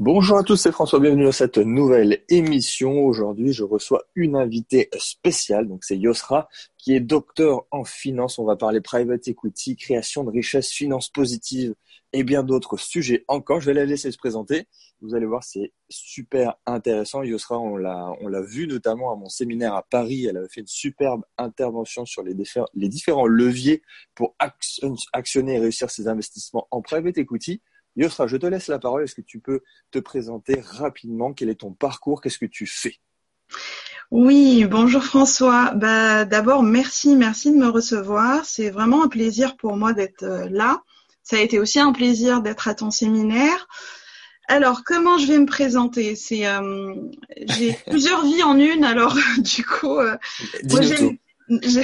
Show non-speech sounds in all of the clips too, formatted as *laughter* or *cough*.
Bonjour à tous, c'est François, bienvenue dans cette nouvelle émission. Aujourd'hui, je reçois une invitée spéciale, donc c'est Yosra, qui est docteur en finance. On va parler private equity, création de richesse, finance positive et bien d'autres sujets encore. Je vais la laisser se présenter. Vous allez voir, c'est super intéressant. Yosra, on l'a, on l'a vu notamment à mon séminaire à Paris. Elle avait fait une superbe intervention sur les, les différents leviers pour actionner et réussir ses investissements en private equity. Yosra, je te laisse la parole. Est-ce que tu peux te présenter rapidement? Quel est ton parcours? Qu'est-ce que tu fais? Oui, bonjour François. Bah, D'abord, merci, merci de me recevoir. C'est vraiment un plaisir pour moi d'être euh, là. Ça a été aussi un plaisir d'être à ton séminaire. Alors, comment je vais me présenter? C'est euh, j'ai *laughs* plusieurs vies en une. Alors, *laughs* du coup, euh, *laughs* ce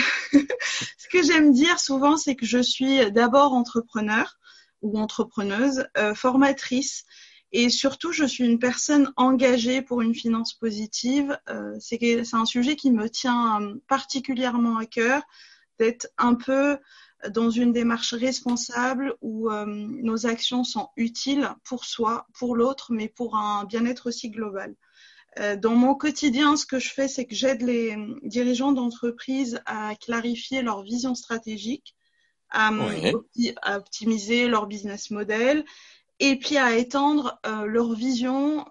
que j'aime dire souvent, c'est que je suis d'abord entrepreneur ou entrepreneuse, euh, formatrice. Et surtout, je suis une personne engagée pour une finance positive. Euh, c'est un sujet qui me tient euh, particulièrement à cœur, d'être un peu dans une démarche responsable où nos actions sont utiles pour soi, pour l'autre, mais pour un bien-être aussi global. dans mon quotidien, ce que je fais, c'est que j'aide les dirigeants d'entreprise à clarifier leur vision stratégique, à, optimiser leur business model et puis à étendre euh, leur vision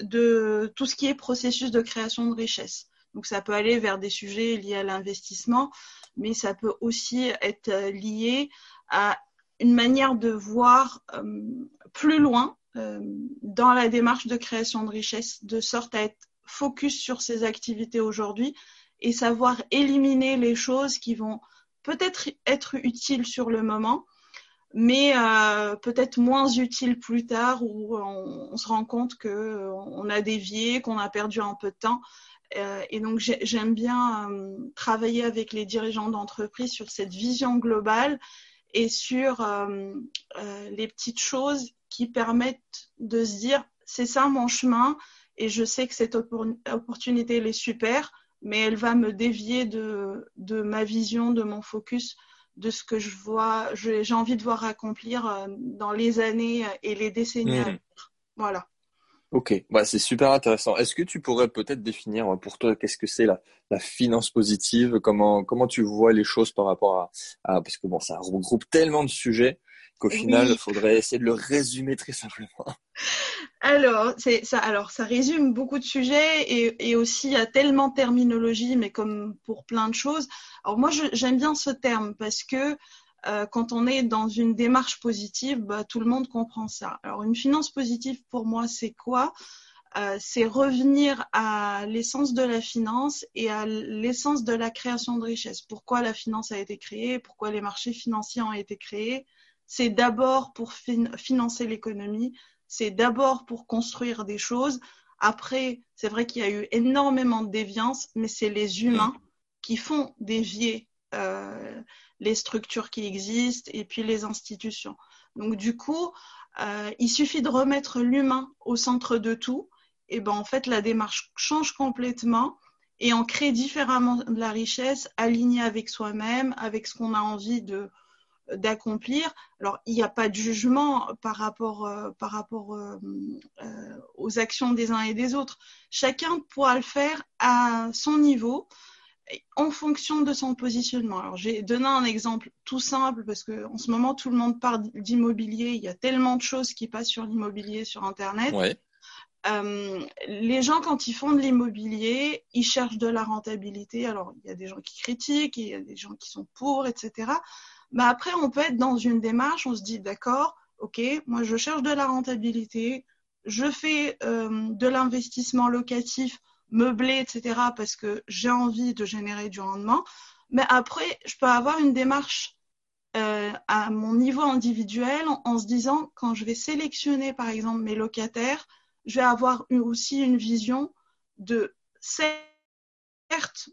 de tout ce qui est processus de création de richesse. Donc ça peut aller vers des sujets liés à l'investissement, mais ça peut aussi être euh, lié à une manière de voir euh, plus loin dans la démarche de création de richesse, de sorte à être focus sur ses activités aujourd'hui et savoir éliminer les choses qui vont peut-être être utile sur le moment, mais euh, peut-être moins utile plus tard où on, se rend compte qu'on euh, a dévié, qu'on a perdu un peu de temps. Euh, et donc j'aime bien travailler avec les dirigeants d'entreprise sur cette vision globale et sur les petites choses qui permettent de se dire c'est ça mon chemin et je sais que cette opportunité elle est super mais elle va me dévier de, de ma vision, de mon focus, de ce que je vois, j'ai envie de voir accomplir euh, dans les années et les décennies à hmm. venir. Voilà. Ok, bah, c'est super intéressant. Est-ce que tu pourrais peut-être définir euh, pour toi qu'est-ce que c'est la, la, finance positive? Comment comment tu vois les choses par rapport à, à parce que bon ça regroupe tellement de sujets qu'au final, il faudrait essayer de le résumer très simplement. Alors, c'est ça. Alors, ça résume beaucoup de sujets et, et, aussi il y a tellement de terminologie, mais comme pour plein de choses. Alors moi, j'aime bien ce terme parce que euh, quand on est dans une démarche positive, bah, tout le monde comprend ça. Alors, une finance positive pour moi, c'est quoi? Euh, C'est revenir à l'essence de la finance et à l'essence de la création de richesse. Pourquoi la finance a été créée? Pourquoi les marchés financiers ont été créés? C'est d'abord pour financer l'économie, c'est d'abord pour construire des choses. Après, c'est vrai qu'il y a eu énormément de déviance, mais c'est les humains qui font dévier euh, les structures qui existent et puis les institutions. Donc du coup, euh, il suffit de remettre l'humain au centre de tout, et ben en fait la démarche change complètement et on crée différemment de la richesse alignée avec soi-même, avec ce qu'on a envie de d'accomplir. Alors, il n'y a pas de jugement par rapport, euh, par rapport euh, euh, aux actions des uns et des autres. Chacun pourra le faire à son niveau en fonction de son positionnement. Alors, j'ai donné un exemple tout simple parce qu'en ce moment, tout le monde parle d'immobilier. Il y a tellement de choses qui passent sur l'immobilier sur Internet. les gens, quand ils font de l'immobilier, ils cherchent de la rentabilité. Alors, il y a des gens qui critiquent, il y a des gens qui sont pour, etc. Mais après, on peut être dans une démarche, on se dit, d'accord, ok, moi je cherche de la rentabilité, je fais euh, de l'investissement locatif, meublé, etc., parce que j'ai envie de générer du rendement. Mais après, je peux avoir une démarche euh, à mon niveau individuel en, se disant, quand je vais sélectionner, par exemple, mes locataires, je vais avoir aussi une vision de certes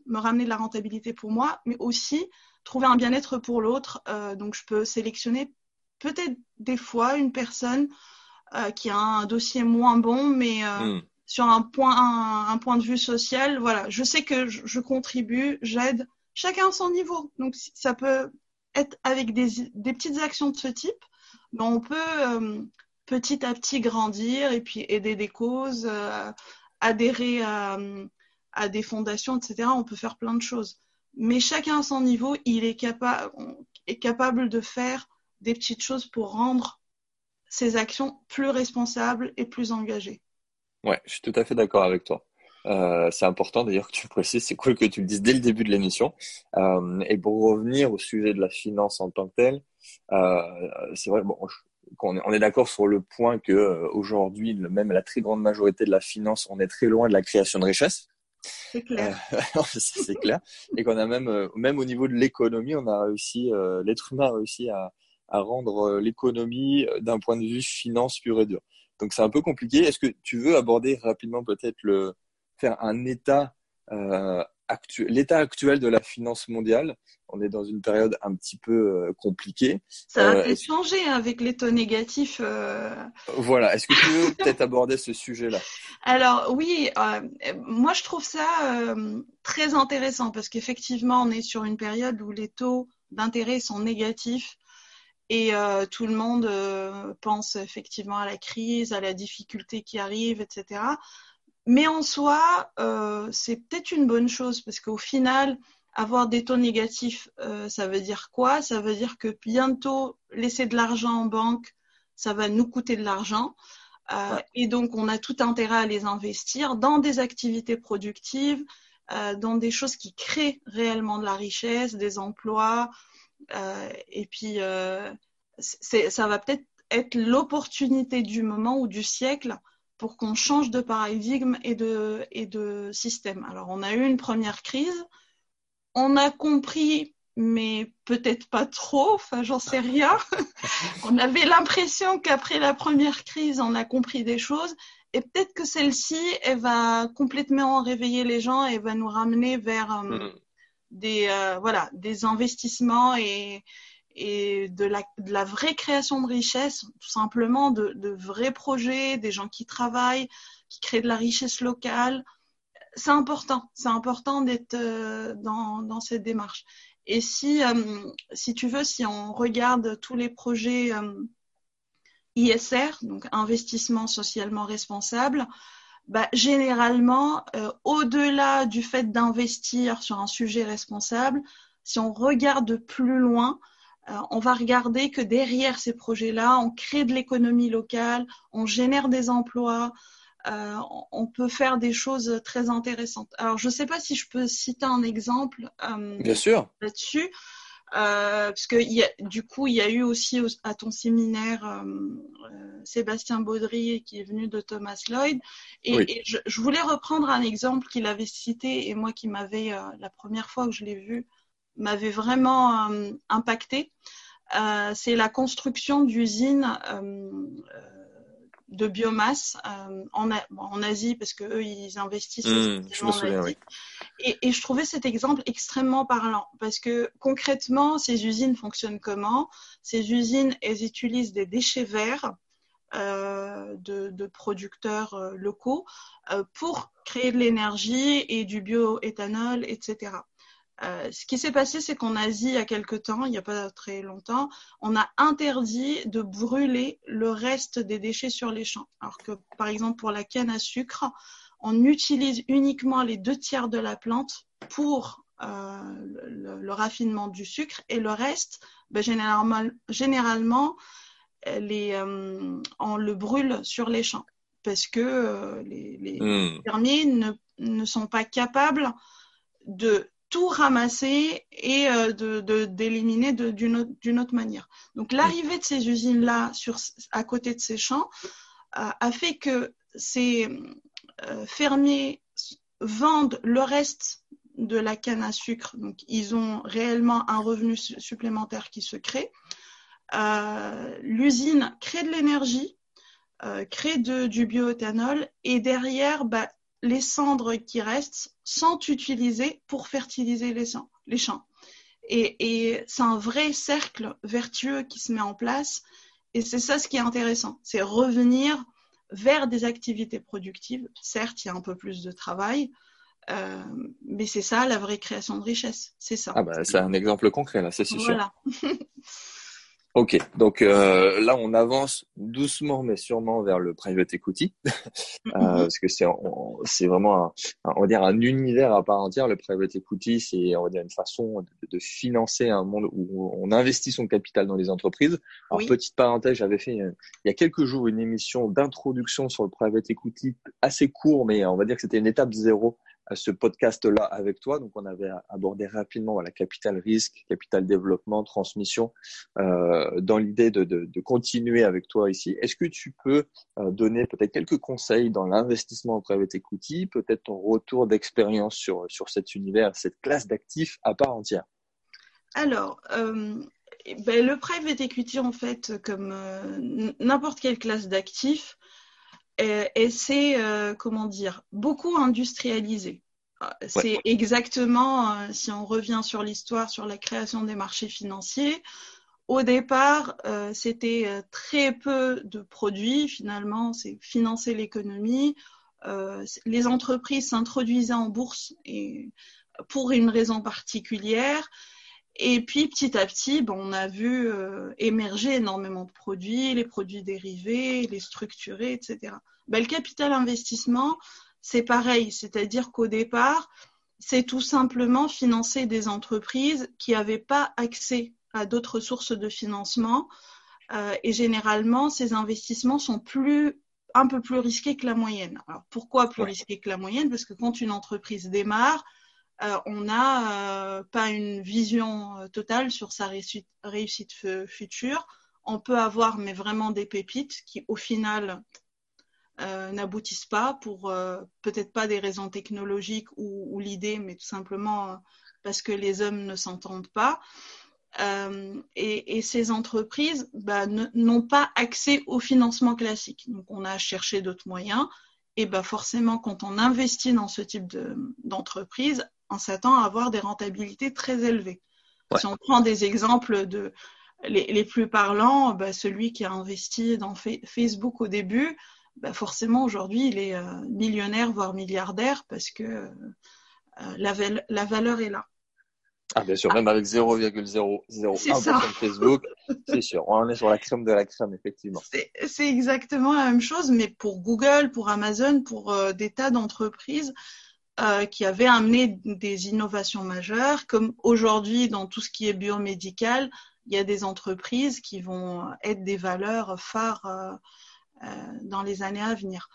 me ramener de la rentabilité pour moi, mais aussi trouver un bien-être pour l'autre. Euh, donc, je peux sélectionner peut-être des fois une personne euh, qui a un dossier moins bon, mais euh, hmm. sur un point, un, point de vue social, voilà, je sais que je, contribue, j'aide, chacun à son niveau. Donc, ça peut être avec des, des, petites actions de ce type, mais on peut petit à petit grandir et puis aider des causes, adhérer à, à, des fondations, etc. On peut faire plein de choses. Mais chacun à son niveau, il est, capable est capable de faire des petites choses pour rendre ses actions plus responsables et plus engagées. Ouais, je suis tout à fait d'accord avec toi. Euh, c'est important d'ailleurs que tu précises, c'est cool que tu le dises dès le début de l'émission. Euh, et pour revenir au sujet de la finance en tant que telle, euh, c'est vrai, bon, on est, on est d'accord sur le point que aujourd'hui, même la très grande majorité de la finance, on est très loin de la création de richesse. C'est clair. *laughs* Euh, c'est clair. Et qu'on a même, euh, même au niveau de l'économie, on a réussi, l'être humain a réussi à, à rendre l'économie d'un point de vue finance pure et dure. Donc c'est un peu compliqué. Est-ce que tu veux aborder rapidement peut-être le faire un état euh, l'état actuel de la finance mondiale. On est dans une période un petit peu euh, compliquée. Ça va euh, peut-être changer avec les taux négatifs. Voilà. Est-ce que tu veux *laughs* peut-être aborder ce sujet-là? Alors oui, moi je trouve ça très intéressant parce qu'effectivement on est sur une période où les taux d'intérêt sont négatifs et tout le monde pense effectivement à la crise, à la difficulté qui arrive, etc. Mais en soi, euh, c'est peut-être une bonne chose parce qu'au final, avoir des taux négatifs, euh, ça veut dire quoi? Ça veut dire que bientôt, laisser de l'argent en banque, ça va nous coûter de l'argent. Euh, et donc, on a tout intérêt à les investir dans des activités productives, euh, dans des choses qui créent réellement de la richesse, des emplois. Euh, et puis, ça va peut-être être l'opportunité du moment ou du siècle pour qu'on change de paradigme et de, et de système. Alors, on a eu une première crise, on a compris, mais peut-être pas trop, enfin, j'en sais rien. *laughs* on avait l'impression qu'après la première crise, on a compris des choses, et peut-être que celle-ci, elle va complètement réveiller les gens et va nous ramener vers euh, mm. des, euh, voilà, des investissements et, et de la, vraie création de richesse, tout simplement de, vrais projets, des gens qui travaillent, qui créent de la richesse locale. C'est important, c'est important d'être euh, dans, cette démarche. Et si, euh, si tu veux, si on regarde tous les projets euh, ISR, donc investissement socialement responsable, bah, généralement, au-delà du fait d'investir sur un sujet responsable, si on regarde plus loin, on va regarder que derrière ces projets-là, on crée de l'économie locale, on génère des emplois, euh, on peut faire des choses très intéressantes. Alors, je ne sais pas si je peux citer un exemple euh, Bien sûr. là-dessus, parce que du coup, il y a eu aussi à ton séminaire Sébastien Baudry qui est venu de Thomas Lloyd, et, je, je, voulais reprendre un exemple qu'il avait cité et moi qui m'avait la première fois que je l'ai vu m'avait vraiment euh, impacté. Euh, c'est la construction d'usines euh, de biomasse en, en, Asie, parce qu'eux, ils investissent mmh, je me souviens, Oui. Et, et, je trouvais cet exemple extrêmement parlant, parce que concrètement, ces usines fonctionnent comment? Ces usines, elles utilisent des déchets verts euh, de, de, producteurs locaux euh, pour créer de l'énergie et du bioéthanol, etc. Euh, ce qui s'est passé, c'est qu'en Asie, il y a quelque temps, il n'y a pas très longtemps, on a interdit de brûler le reste des déchets sur les champs. Alors que, par exemple, pour la canne à sucre, on utilise uniquement les deux tiers de la plante pour euh, le, raffinement du sucre et le reste, ben, généralement, généralement les, euh, on le brûle sur les champs parce que les, les hmm. fermiers ne, ne sont pas capables de tout ramasser et euh, de d'éliminer d'une autre, autre, manière. Donc l'arrivée de ces usines-là sur à côté de ces champs euh, a fait que ces euh, fermiers vendent le reste de la canne à sucre. Donc ils ont réellement un revenu supplémentaire qui se crée. L'usine crée de l'énergie, crée de, du bioéthanol et derrière, bah, les cendres qui restent sont utilisées pour fertiliser les, champs. Et, c'est un vrai cercle vertueux qui se met en place. Et c'est ça ce qui est intéressant, c'est revenir vers des activités productives. Certes, il y a un peu plus de travail, euh, mais c'est ça la vraie création de richesse. C'est ça. Ah bah, c'est un exemple concret là, c'est sûr. Voilà. *laughs* Ok, donc euh, là on avance doucement mais sûrement vers le private equity *laughs* euh, mm-hmm. parce que c'est c'est vraiment un, on va dire un univers à part entière. Le private equity c'est on va dire une façon de, financer un monde où on investit son capital dans les entreprises. Alors petite parenthèse, j'avais fait il y a quelques jours une émission d'introduction sur le private equity assez court, mais on va dire que c'était une étape zéro ce podcast-là avec toi. Donc, on avait abordé rapidement voilà, capital risque, capital développement, transmission, euh, dans l'idée de, continuer avec toi ici. Est-ce que tu peux euh, donner peut-être quelques conseils dans l'investissement en private equity, peut-être ton retour d'expérience sur, sur cet univers, cette classe d'actifs à part entière? Alors, euh, ben, le private equity, en fait, comme n'importe quelle classe d'actifs, et, c'est, euh, comment dire, beaucoup industrialisé. C'est exactement, euh, si on revient sur l'histoire, sur la création des marchés financiers, au départ, euh, c'était très peu de produits, finalement, c'est financer l'économie. les entreprises s'introduisaient en bourse et, pour une raison particulière. Et puis petit à petit, bon, on a vu euh, émerger énormément de produits, les produits dérivés, les structurés, etc. Ben, le capital investissement, c'est pareil, c'est-à-dire qu'au départ, c'est tout simplement financer des entreprises qui n'avaient pas accès à d'autres sources de financement. Euh, et généralement, ces investissements sont plus un peu plus risqués que la moyenne. Alors pourquoi plus risqués que la moyenne? Parce que quand une entreprise démarre, euh, on n'a euh, pas une vision euh, totale sur sa réussite, future. On peut avoir, mais vraiment des pépites qui, au final, n'aboutissent pas pour peut-être pas des raisons technologiques ou, l'idée, mais tout simplement parce que les hommes ne s'entendent pas. et, ces entreprises bah, n'ont pas accès au financement classique. Donc on a cherché d'autres moyens. Et bah forcément, quand on investit dans ce type d'entreprise, on s'attend à avoir des rentabilités très élevées. Si on prend des exemples de les, plus parlants, bah, celui qui a investi dans Facebook au début, bah, forcément aujourd'hui il est euh, millionnaire voire milliardaire parce que euh, la, la, valeur est là. Ah bien sûr, même avec 0,001% de Facebook, c'est sûr, on est sur la crème de la crème effectivement. C'est exactement la même chose, mais pour Google, pour Amazon, pour euh, des tas d'entreprises, euh, qui avait amené des innovations majeures, comme aujourd'hui dans tout ce qui est biomédical, il y a des entreprises qui vont être des valeurs phares euh, euh, dans les années à venir.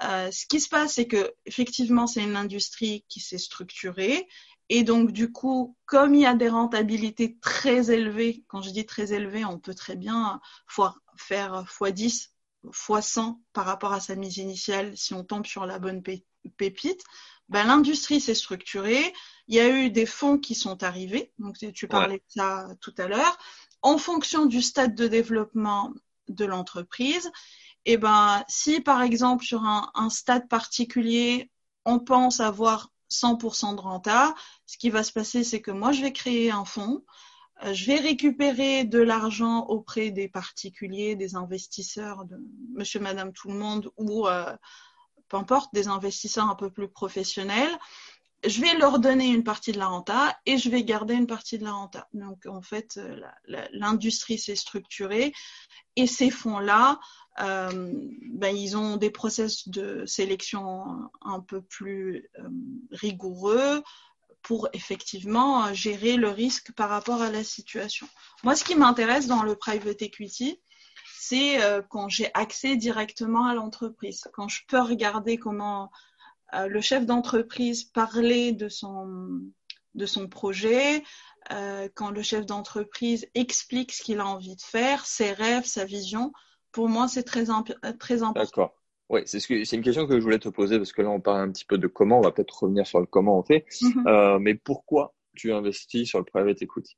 ce qui se passe, c'est que effectivement, c'est une industrie qui s'est structurée et donc, du coup, comme il y a des rentabilités très élevées, quand je dis très élevées, on peut très bien faire x10, x100 par rapport à sa mise initiale si on tombe sur la bonne pépite ben, l'industrie s'est structurée. Il y a eu des fonds qui sont arrivés. Donc, tu parlais de ça tout à l'heure. En fonction du stade de développement de l'entreprise, et eh ben, si par exemple sur un, un, stade particulier, on pense avoir 100% de renta, ce qui va se passer, c'est que moi, je vais créer un fonds, euh, je vais récupérer de l'argent auprès des particuliers, des investisseurs, de monsieur, madame, tout le monde, ou euh, peu importe, des investisseurs un peu plus professionnels, je vais leur donner une partie de la renta et je vais garder une partie de la renta. Donc en fait, euh, l'industrie s'est structurée et ces fonds-là, euh, ben, ils ont des process de sélection un peu plus euh, rigoureux pour effectivement gérer le risque par rapport à la situation. Moi, ce qui m'intéresse dans le private equity, c'est euh, quand j'ai accès directement à l'entreprise, quand je peux regarder comment euh, le chef d'entreprise parlait de son, de son projet, euh, quand le chef d'entreprise explique ce qu'il a envie de faire, ses rêves, sa vision. Pour moi, c'est très, très important. D'accord. Oui, c'est ce une question que je voulais te poser parce que là, on parle un petit peu de comment. On va peut-être revenir sur le comment on fait. Mm-hmm. mais pourquoi tu investis sur le private equity?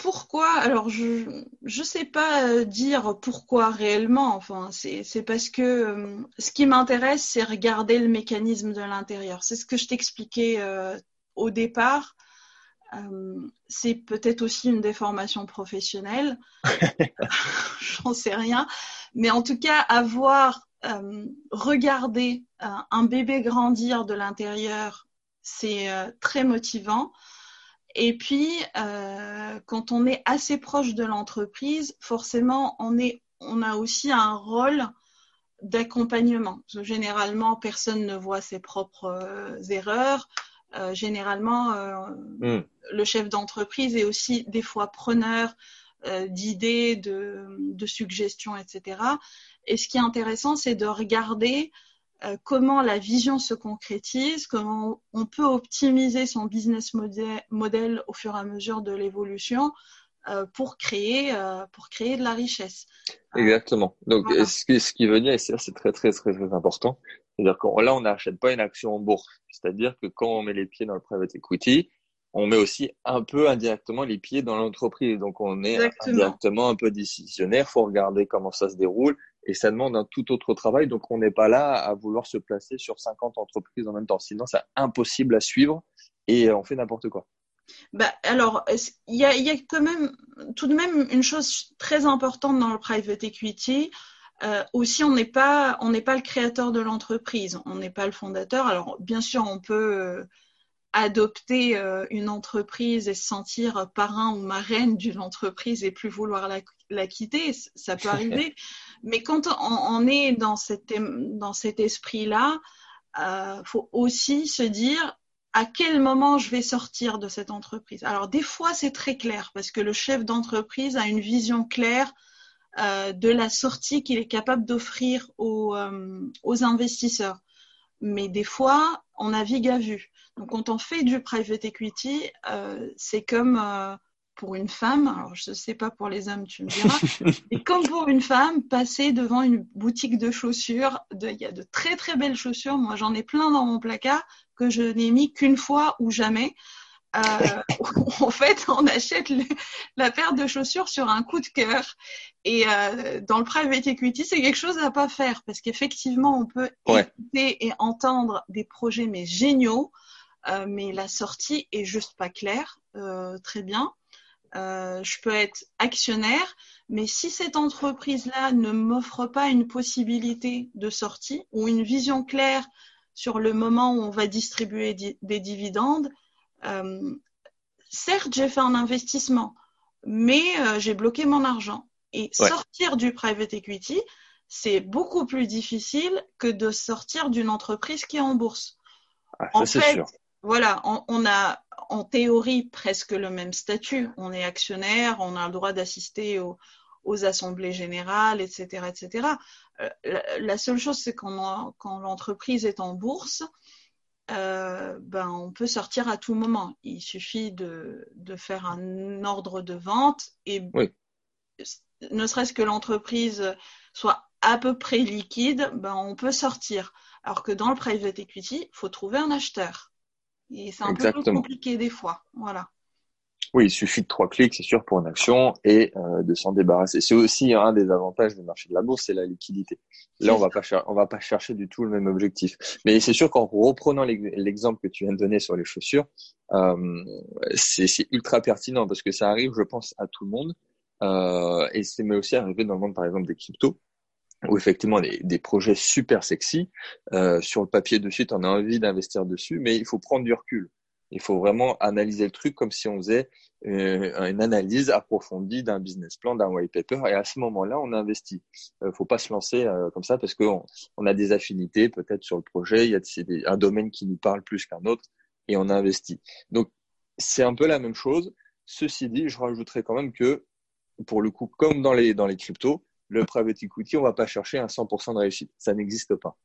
Pourquoi? Alors, je ne sais pas euh, dire pourquoi réellement. Enfin, c'est parce que euh, ce qui m'intéresse, c'est regarder le mécanisme de l'intérieur. C'est ce que je t'expliquais euh, au départ. c'est peut-être aussi une déformation professionnelle. *laughs* *laughs* J'en sais rien. Mais en tout cas, avoir regardé un bébé grandir de l'intérieur, c'est très motivant. Et puis, euh, quand on est assez proche de l'entreprise, forcément, on, est, on a aussi un rôle d'accompagnement. Généralement, personne ne voit ses propres euh, erreurs. Euh, généralement, mm. le chef d'entreprise est aussi des fois preneur d'idées, de, de, suggestions, etc. Et ce qui est intéressant, c'est de regarder comment la vision se concrétise, comment on peut optimiser son business model, au fur et à mesure de l'évolution euh, pour créer euh, pour créer de la richesse. Exactement. Donc ce, qui, ce qui veut dire, et c'est très très très très important, c'est-à-dire que là on n'achète pas une action en bourse, c'est-à-dire que quand on met les pieds dans le private equity, on met aussi un peu indirectement les pieds dans l'entreprise. Donc on est indirectement un peu décisionnaire. Faut regarder comment ça se déroule et ça demande un tout autre travail. Donc, on n'est pas là à vouloir se placer sur 50 entreprises en même temps. Sinon, c'est impossible à suivre et on fait n'importe quoi. Bah, alors, il y a, quand même tout de même une chose très importante dans le private equity. Euh, aussi, on n'est pas, on n'est pas le créateur de l'entreprise, on n'est pas le fondateur. Alors, bien sûr, on peut euh, adopter euh, une entreprise et se sentir parrain ou marraine d'une entreprise et plus vouloir la, la quitter, ça peut *laughs* arriver. Mais quand on, est dans, cette, dans cet esprit-là, euh, faut aussi se dire à quel moment je vais sortir de cette entreprise. Alors des fois c'est très clair parce que le chef d'entreprise a une vision claire euh, de la sortie qu'il est capable d'offrir aux, euh, aux investisseurs. Mais des fois on navigue à vue. Donc quand on fait du private equity, euh, c'est comme pour une femme, alors je ne sais pas pour les hommes, tu me diras, et comme pour une femme, passer devant une boutique de chaussures, il y a de très très belles chaussures, moi j'en ai plein dans mon placard que je n'ai mis qu'une fois ou jamais. Euh, *laughs* en fait, on achète la paire de chaussures sur un coup de cœur. Et euh, dans le private equity, c'est quelque chose à pas faire parce qu'effectivement, on peut écouter et entendre des projets mais géniaux, euh, mais la sortie est juste pas claire. Très bien. Euh, je peux être actionnaire, mais si cette entreprise-là ne m'offre pas une possibilité de sortie ou une vision claire sur le moment où on va distribuer des dividendes, euh, certes, j'ai fait un investissement, mais euh, j'ai bloqué mon argent. Et sortir du private equity, c'est beaucoup plus difficile que de sortir d'une entreprise qui est en bourse. Ah, en fait, sûr. Voilà, on, a en théorie presque le même statut. On est actionnaire, on a le droit d'assister aux, assemblées générales, etc., etc. Euh, la, seule chose, c'est quand, quand l'entreprise est en bourse, euh, ben, on peut sortir à tout moment. Il suffit de, de faire un ordre de vente et ne serait-ce que l'entreprise soit à peu près liquide, ben, on peut sortir. Alors que dans le private equity, il faut trouver un acheteur. Et c'est un peu plus compliqué des fois. Voilà. Oui, il suffit de trois clics, c'est sûr, pour une action et euh, de s'en débarrasser. C'est aussi un des avantages du marché de la bourse, c'est la liquidité. Là, on va pas on va pas chercher du tout le même objectif. Mais c'est sûr qu'en reprenant l'exemple que tu viens de donner sur les chaussures, euh, c'est ultra pertinent parce que ça arrive, je pense, à tout le monde. Euh, et c'est mais aussi arrivé dans le monde, par exemple, des cryptos où effectivement des, des projets super sexy. Euh, sur le papier de suite, on a envie d'investir dessus, mais il faut prendre du recul. Il faut vraiment analyser le truc comme si on faisait euh, une analyse approfondie d'un business plan, d'un white paper. Et à ce moment-là, on investit. Euh, faut pas se lancer euh, comme ça parce qu'on on a des affinités peut-être sur le projet. Il y a des, un domaine qui nous parle plus qu'un autre et on investit. Donc c'est un peu la même chose. Ceci dit, je rajouterais quand même que pour le coup, comme dans les dans les cryptos, le private equity, on va pas chercher un 100% de réussite. Ça n'existe pas.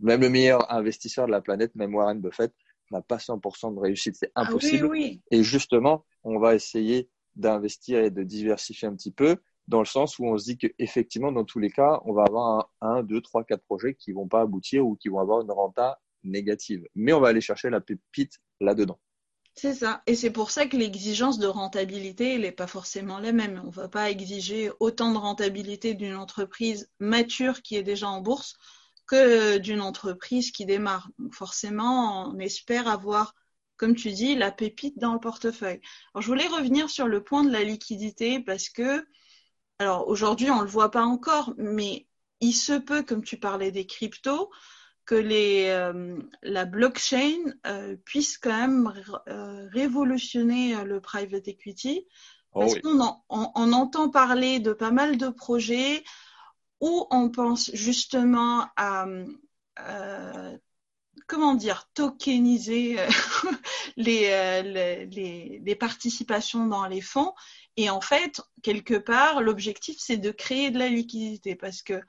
même le meilleur investisseur de la planète, même Warren Buffett, n'a pas 100% de réussite. C'est ah impossible. Et justement, on va essayer d'investir et de diversifier un petit peu dans le sens où on se dit qu'effectivement, dans tous les cas, on va avoir un, deux, trois, quatre projets qui vont pas aboutir ou qui vont avoir une renta négative. Mais on va aller chercher la pépite là-dedans. C'est ça. Et c'est pour ça que l'exigence de rentabilité, elle n'est pas forcément la même. On ne va pas exiger autant de rentabilité d'une entreprise mature qui est déjà en bourse que d'une entreprise qui démarre. Donc forcément, on espère avoir, comme tu dis, la pépite dans le portefeuille. Alors, je voulais revenir sur le point de la liquidité parce que, alors aujourd'hui, on ne le voit pas encore, mais il se peut, comme tu parlais des cryptos, que les, la blockchain puisse quand même révolutionner le private equity. Oh parce qu'on on, entend parler de pas mal de projets où on pense justement à comment dire, tokeniser euh, *laughs* euh, les, les, participations dans les fonds. Et en fait, quelque part, l'objectif, c'est de créer de la liquidité parce que euh,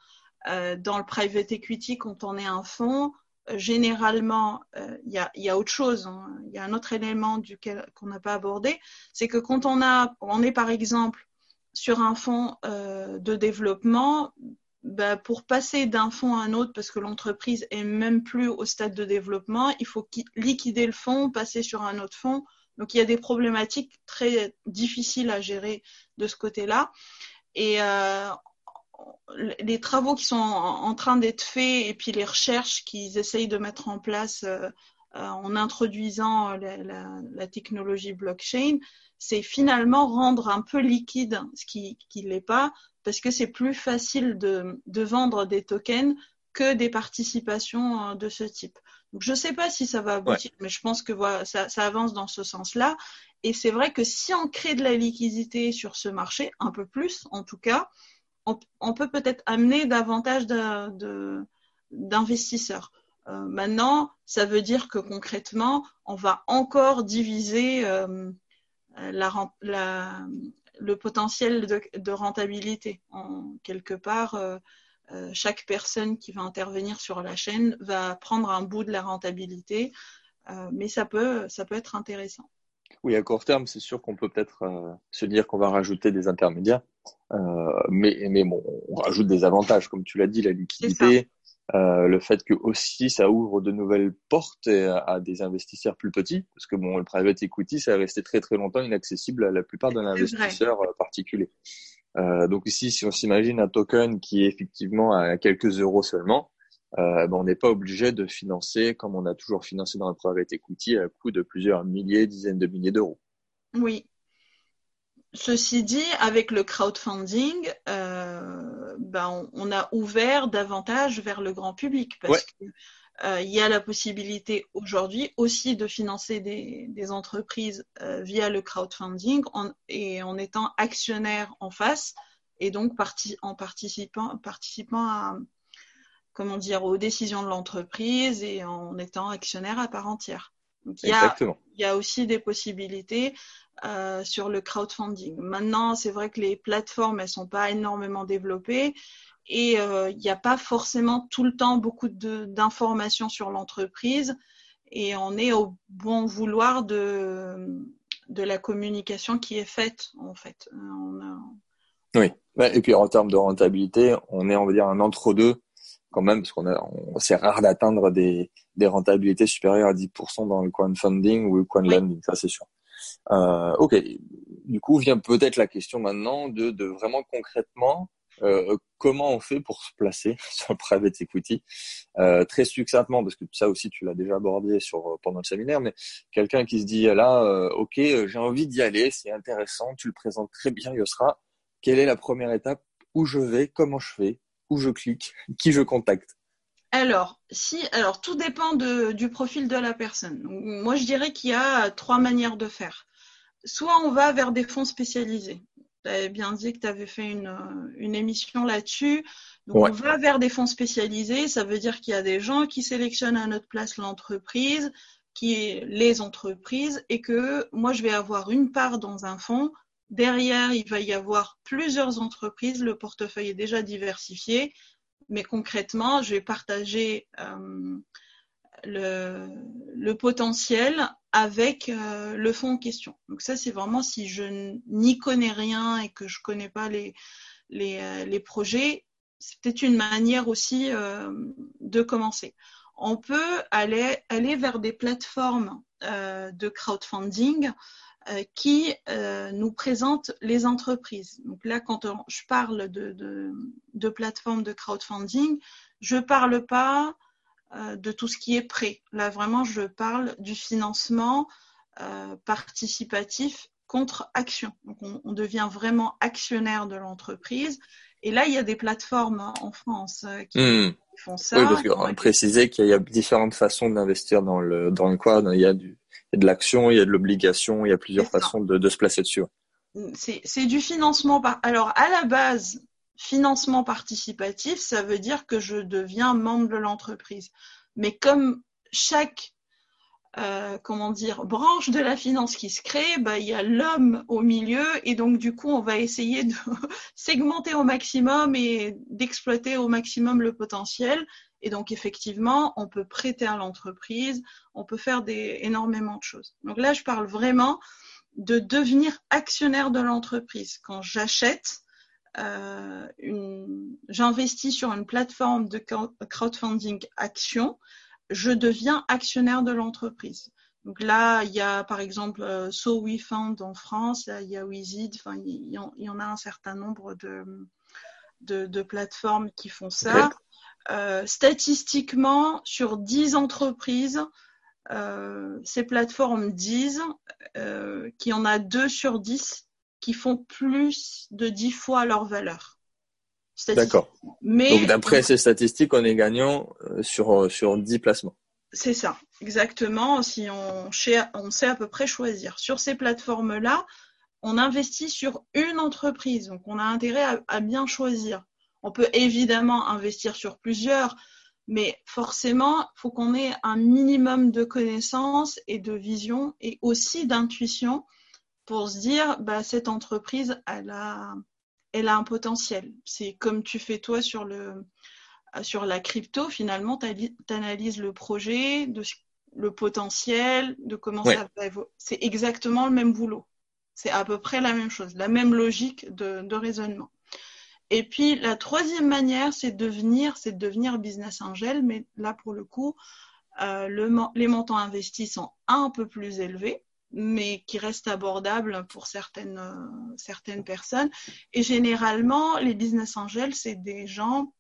dans le private equity, quand on est un fonds, généralement, il y, a, y, a, autre chose. Hein. Il y a un autre élément duquel qu'on n'a pas abordé, c'est que quand on a, on est par exemple sur un fonds de développement, bah, pour passer d'un fonds à un autre, parce que l'entreprise est même plus au stade de développement, il faut liquider le fonds, passer sur un autre fonds. Donc il y a des problématiques très difficiles à gérer de ce côté-là. Et euh, les travaux qui sont en, train d'être faits et puis les recherches qu'ils essayent de mettre en place euh, euh, en introduisant la, la, la, technologie blockchain, c'est finalement rendre un peu liquide ce qui ne l'est pas, parce que c'est plus facile de, de, vendre des tokens que des participations euh, de ce type. Donc, je ne sais pas si ça va aboutir, mais je pense que voilà, ça, ça avance dans ce sens-là. Et c'est vrai que si on crée de la liquidité sur ce marché, un peu plus en tout cas, on, peut peut-être amener davantage d'investisseurs. Euh, maintenant, ça veut dire que concrètement, on va encore diviser euh, le potentiel de, rentabilité. En quelque part, euh, chaque personne qui va intervenir sur la chaîne va prendre un bout de la rentabilité, mais ça peut être intéressant. Oui, à court terme, c'est sûr qu'on peut peut-être se dire qu'on va rajouter des intermédiaires, mais, mais bon, on rajoute des avantages, comme tu l'as dit, la liquidité, euh, le fait que aussi ça ouvre de nouvelles portes à, des investisseurs plus petits, parce que bon, le private equity, ça est resté très très longtemps inaccessible à la plupart d'un investisseur euh, particulier. Euh, donc ici, si on s'imagine un token qui est effectivement à quelques euros seulement, euh, ben on n'est pas obligé de financer comme on a toujours financé dans le private equity à coût de plusieurs milliers, dizaines de milliers d'euros. Oui, Ceci dit, avec le crowdfunding, euh, ben on, a ouvert davantage vers le grand public parce qu'il euh, y a la possibilité aujourd'hui aussi de financer des, entreprises via le crowdfunding et en étant actionnaire en face et donc en participant, participant à comment dire aux décisions de l'entreprise et en étant actionnaire à part entière. Donc, il y, a, il y a aussi des possibilités euh, sur le crowdfunding. Maintenant, c'est vrai que les plateformes, elles sont pas énormément développées et euh, il n'y a pas forcément tout le temps beaucoup d'informations sur l'entreprise et on est au bon vouloir de, de la communication qui est faite en fait. Oui, et puis en termes de rentabilité, on est on va dire un entre-deux quand même, parce qu'on a, c'est rare d'atteindre des, des rentabilités supérieures à 10% dans le crowdfunding ou le crowdlending, ça c'est sûr. Euh, ok, du coup vient peut-être la question maintenant de, de vraiment concrètement euh, comment on fait pour se placer *laughs* sur le private equity? Euh, très succinctement parce que ça aussi tu l'as déjà abordé sur pendant le séminaire mais quelqu'un qui se dit là euh, ok j'ai envie d'y aller c'est intéressant tu le présentes très bien Yosra. Quelle est la première étape? Où je vais? Comment je fais? Où je clique qui je contacte alors, si, alors tout dépend de, du profil de la personne. moi, je dirais qu'il y a trois manières de faire. Soit on va vers des fonds spécialisés. Tu avais bien dit que tu avais fait une, une émission là-dessus. Donc, on va vers des fonds spécialisés. Ça veut dire qu'il y a des gens qui sélectionnent à notre place l'entreprise, qui est les entreprises, et que moi, je vais avoir une part dans un fonds. Derrière, il va y avoir plusieurs entreprises. Le portefeuille est déjà diversifié mais concrètement, je vais partager euh, le, potentiel avec euh, le fonds en question. Donc ça, c'est vraiment si je n'y connais rien et que je connais pas euh, les projets, c'est peut-être une manière aussi de commencer. On peut aller, vers des plateformes de crowdfunding qui euh, nous présente les entreprises. Donc là, quand je parle de, de, de plateforme de crowdfunding, je ne parle pas euh, de tout ce qui est prêt. Là, vraiment, je parle du financement participatif contre action. Donc, on, devient vraiment actionnaire de l'entreprise. Et là, il y a des plateformes en France qui, mmh. Qui font ça. Oui, parce qu'on précisait qu'il y a différentes façons d'investir dans le dans le quad. Il y a du il y a de l'action, il y a de l'obligation, il y a plusieurs façons de, de, se placer dessus. C'est du financement par. Alors à la base, financement participatif, ça veut dire que je deviens membre de l'entreprise. Mais comme chaque euh, comment dire, branche de la finance qui se crée, bah, il y a l'homme au milieu et donc du coup on va essayer de *laughs* segmenter au maximum et d'exploiter au maximum le potentiel. Et donc effectivement, on peut prêter à l'entreprise, on peut faire des, énormément de choses. Donc là, je parle vraiment de devenir actionnaire de l'entreprise. Quand j'achète, euh, j'investis sur une plateforme de crowdfunding action, je deviens actionnaire de l'entreprise. Donc là, il y a par exemple euh, So We Found en France, il y a Wizid, enfin il y, en, a un certain nombre de, de, plateformes qui font ça. Euh, statistiquement, sur 10 entreprises, euh, ces plateformes disent qu'il y en a 2 sur 10 qui font plus de 10 fois leur valeur. D'accord. Mais donc d'après ces statistiques, on est gagnant euh, sur euh, sur 10 placements. C'est ça, exactement. Si on, on sait à peu près choisir sur ces plateformes-là, on investit sur une entreprise, donc on a intérêt à, bien choisir. On peut évidemment investir sur plusieurs, mais forcément, il faut qu'on ait un minimum de connaissances et de vision et aussi d'intuition pour se dire, bah, cette entreprise, elle a, elle a un potentiel. C'est comme tu fais toi sur le sur la crypto, finalement, tu analyses le projet, le potentiel, de comment ça va évoluer. C'est exactement le même boulot. C'est à peu près la même chose, la même logique de, raisonnement. Et puis la troisième manière, c'est de devenir, c'est de devenir business angel, mais là pour le coup, euh, les montants investis sont un peu plus élevés mais qui reste abordable pour certaines, euh, certaines personnes. Et généralement, les business angels, c'est des gens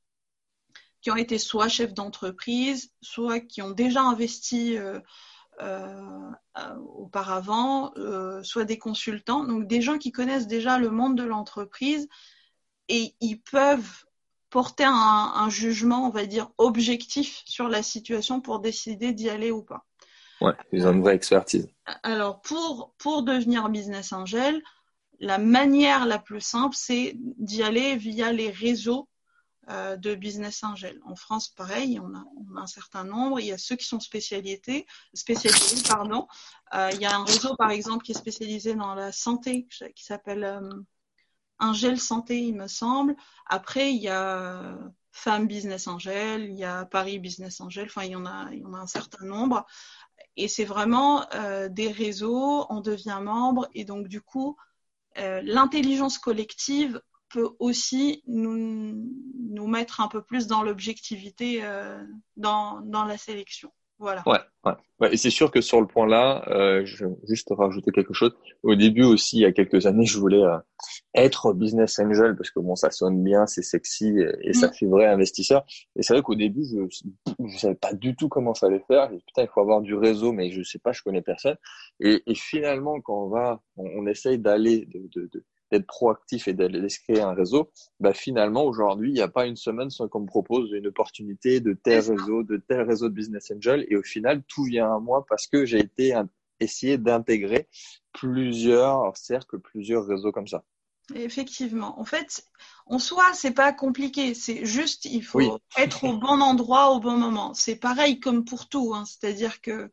qui ont été soit chefs d'entreprise, soit qui ont déjà investi euh, euh, auparavant, soit des consultants, donc des gens qui connaissent déjà le monde de l'entreprise et ils peuvent porter un, un, jugement, on va dire, objectif sur la situation pour décider d'y aller ou pas. Ouais, ils ont une vraie expertise. Alors, pour, pour devenir business angel, la manière la plus simple, c'est d'y aller via les réseaux euh, de business angel. En France, pareil, on a, a, un certain nombre. Il y a ceux qui sont spécialisés, spécialisés pardon. Euh, il y a un réseau, par exemple, qui est spécialisé dans la santé, qui s'appelle euh, Angel Santé, il me semble. Après, il y a Femmes Business Angel, il y a Paris Business Angel. Enfin, il y en a, il y en a un certain nombre. Et c'est vraiment euh, des réseaux, on devient membre et donc du coup, euh, l'intelligence collective peut aussi nous, nous mettre un peu plus dans l'objectivité euh, dans, dans la sélection. Voilà. Ouais, ouais. Et c'est sûr que sur le point là, euh, je vais juste rajouter quelque chose. Au début aussi, il y a quelques années, je voulais euh, être business angel parce que bon, ça sonne bien, c'est sexy et, ça mm. fait vrai investisseur. Et c'est vrai qu'au début, je je savais pas du tout comment ça allait faire. putain, il faut avoir du réseau, mais je sais pas, je connais personne. Et, et finalement, quand on va, on, on essaye d'aller de, de, de d'être proactif et d'aller créer un réseau, bah finalement aujourd'hui, il n'y a pas une semaine sans qu'on me propose une opportunité de tel réseau, de tel réseau de business angel, et au final, tout vient à moi parce que j'ai été essayer d'intégrer plusieurs cercles, plusieurs réseaux comme ça. Effectivement. En fait, en soi, c'est pas compliqué. C'est juste, il faut être au bon endroit au bon moment. C'est pareil comme pour tout. Hein. C'est-à-dire que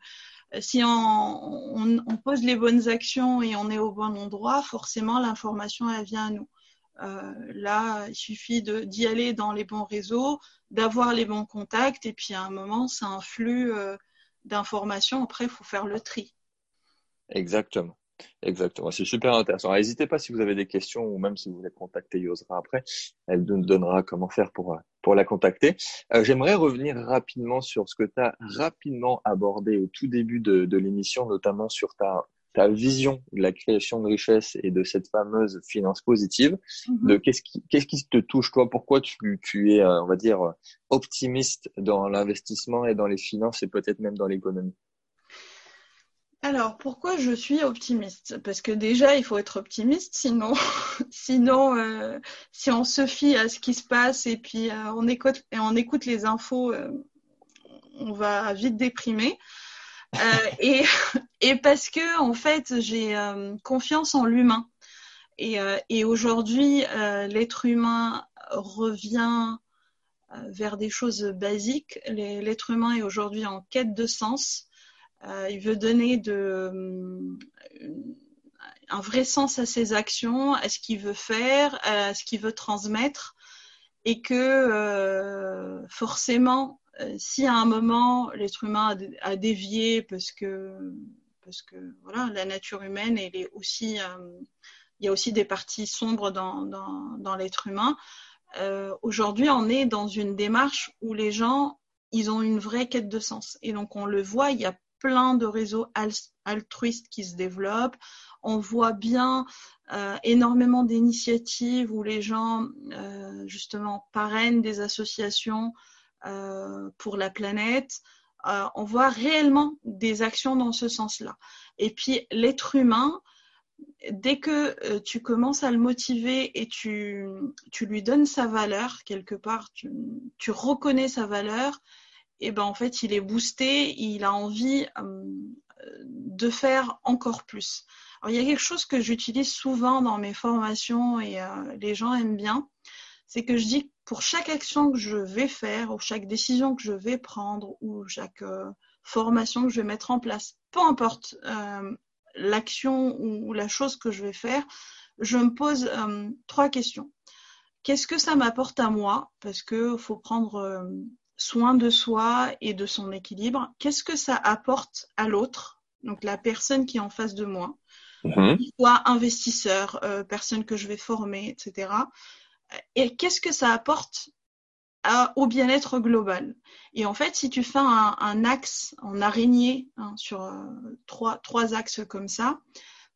si on, pose les bonnes actions et on est au bon endroit, forcément l'information elle vient à nous. Euh, là, il suffit d'y aller dans les bons réseaux, d'avoir les bons contacts, et puis à un moment, c'est un flux euh, d'informations. Après, il faut faire le tri. Exactement. Exactement, c'est super intéressant. N'hésitez pas si vous avez des questions ou même si vous voulez contacter Yosra après, elle nous donnera comment faire pour, euh, pour la contacter. Euh, J'aimerais revenir rapidement sur ce que tu as rapidement abordé au tout début de, de l'émission, notamment sur ta, ta vision de la création de richesse et de cette fameuse finance positive. Mm-hmm. De qu'est-ce qui, qu'est-ce qui te touche toi? Pourquoi tu, tu es, euh, on va dire, optimiste dans l'investissement et dans les finances et peut-être même dans l'économie? Alors, pourquoi je suis optimiste? Parce que déjà, il faut être optimiste, sinon, *laughs* sinon, euh, si on se fie à ce qui se passe et puis euh, on écoute et on écoute les infos, euh, on va vite déprimer. *laughs* et, et parce que en fait, j'ai confiance en l'humain. Et, et aujourd'hui, l'être humain revient vers des choses basiques. L'être humain est aujourd'hui en quête de sens. Euh, il veut donner euh, un vrai sens à ses actions, à ce qu'il veut faire, à ce qu'il veut transmettre, et que euh, forcément, si à un moment l'être humain a, dévié parce que parce que voilà, la nature humaine, elle est aussi, il y a aussi des parties sombres dans, dans, l'être humain. Aujourd'hui, on est dans une démarche où les gens, ils ont une vraie quête de sens. Et donc, on le voit, il y a plein de réseaux altruistes qui se développent. On voit bien euh, énormément d'initiatives où les gens euh, justement parrainent des associations euh, pour la planète. on voit réellement des actions dans ce sens-là. Et puis l'être humain, dès que tu commences à le motiver et tu, lui donnes sa valeur quelque part, tu reconnais sa valeur, et ben en fait il est boosté, il a envie euh, de faire encore plus. Alors il y a quelque chose que j'utilise souvent dans mes formations et euh, les gens aiment bien, c'est que je dis pour chaque action que je vais faire ou chaque décision que je vais prendre ou chaque euh, formation que je vais mettre en place, peu importe l'action ou, la chose que je vais faire, je me pose trois questions. Qu'est-ce que ça m'apporte à moi? Parce que faut prendre soin de soi et de son équilibre, qu'est-ce que ça apporte à l'autre, donc la personne qui est en face de moi, mhm. soit investisseur, euh, personne que je vais former, etc. Et qu'est-ce que ça apporte au bien-être global? Et en fait, si tu fais un, axe en araignée hein, sur euh, trois, trois, axes comme ça,